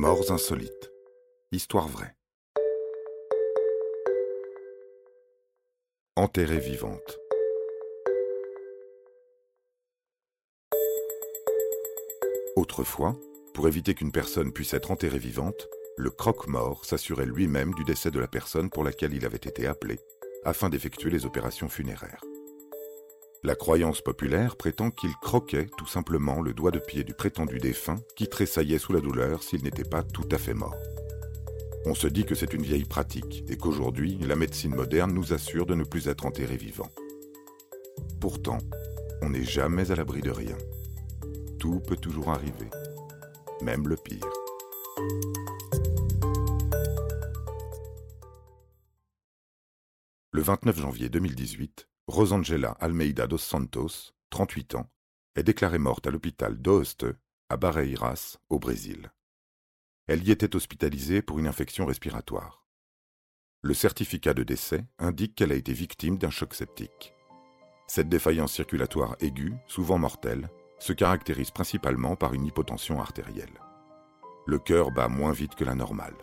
Morts insolites. Histoire vraie. Enterrée vivante. Autrefois, pour éviter qu'une personne puisse être enterrée vivante, le croque-mort s'assurait lui-même du décès de la personne pour laquelle il avait été appelé, afin d'effectuer les opérations funéraires. La croyance populaire prétend qu'il croquait tout simplement le doigt de pied du prétendu défunt qui tressaillait sous la douleur s'il n'était pas tout à fait mort. On se dit que c'est une vieille pratique et qu'aujourd'hui, la médecine moderne nous assure de ne plus être enterré vivant. Pourtant, on n'est jamais à l'abri de rien. Tout peut toujours arriver, même le pire. Le 29 janvier 2018, Rosangela Almeida dos Santos, 38 ans, est déclarée morte à l'hôpital d'Oeste, à Barreiras, au Brésil. Elle y était hospitalisée pour une infection respiratoire. Le certificat de décès indique qu'elle a été victime d'un choc septique. Cette défaillance circulatoire aiguë, souvent mortelle, se caractérise principalement par une hypotension artérielle. Le cœur bat moins vite que la normale.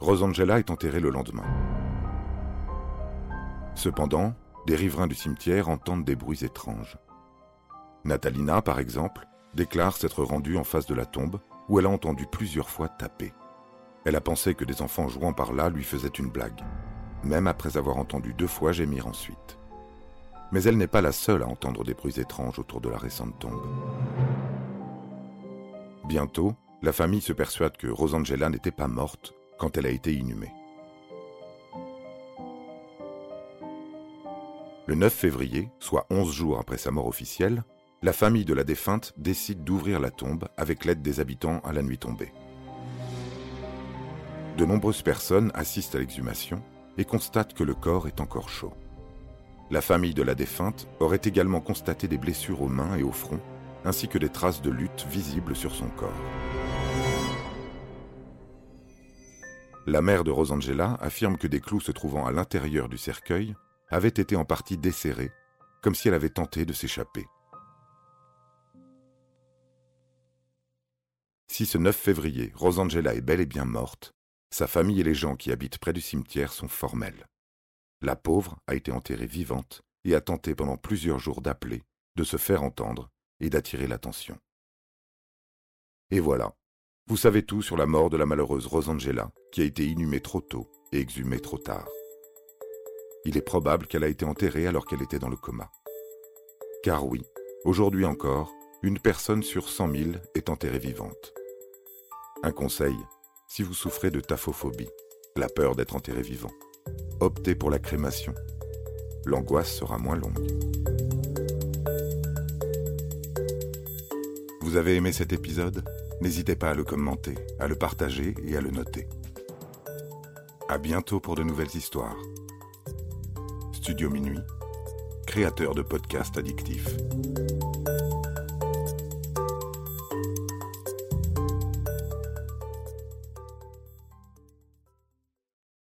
Rosangela est enterrée le lendemain. Cependant, des riverains du cimetière entendent des bruits étranges. Natalina, par exemple, déclare s'être rendue en face de la tombe où elle a entendu plusieurs fois taper. Elle a pensé que des enfants jouant par là lui faisaient une blague, même après avoir entendu deux fois gémir ensuite. Mais elle n'est pas la seule à entendre des bruits étranges autour de la récente tombe. Bientôt, la famille se persuade que Rosangela n'était pas morte quand elle a été inhumée. Le 9 février, soit 11 jours après sa mort officielle, la famille de la défunte décide d'ouvrir la tombe avec l'aide des habitants à la nuit tombée. De nombreuses personnes assistent à l'exhumation et constatent que le corps est encore chaud. La famille de la défunte aurait également constaté des blessures aux mains et au front, ainsi que des traces de lutte visibles sur son corps. La mère de Rosangela affirme que des clous se trouvant à l'intérieur du cercueil avait été en partie desserrée, comme si elle avait tenté de s'échapper. Si ce 9 février, Rosangela est bel et bien morte, sa famille et les gens qui habitent près du cimetière sont formels. La pauvre a été enterrée vivante et a tenté pendant plusieurs jours d'appeler, de se faire entendre et d'attirer l'attention. Et voilà, vous savez tout sur la mort de la malheureuse Rosangela, qui a été inhumée trop tôt et exhumée trop tard il est probable qu'elle a été enterrée alors qu'elle était dans le coma. Car oui, aujourd'hui encore, une personne sur cent mille est enterrée vivante. Un conseil, si vous souffrez de taphophobie, la peur d'être enterré vivant, optez pour la crémation. L'angoisse sera moins longue. Vous avez aimé cet épisode? N'hésitez pas à le commenter, à le partager et à le noter. À bientôt pour de nouvelles histoires. Studio Minuit, créateur de podcasts addictifs.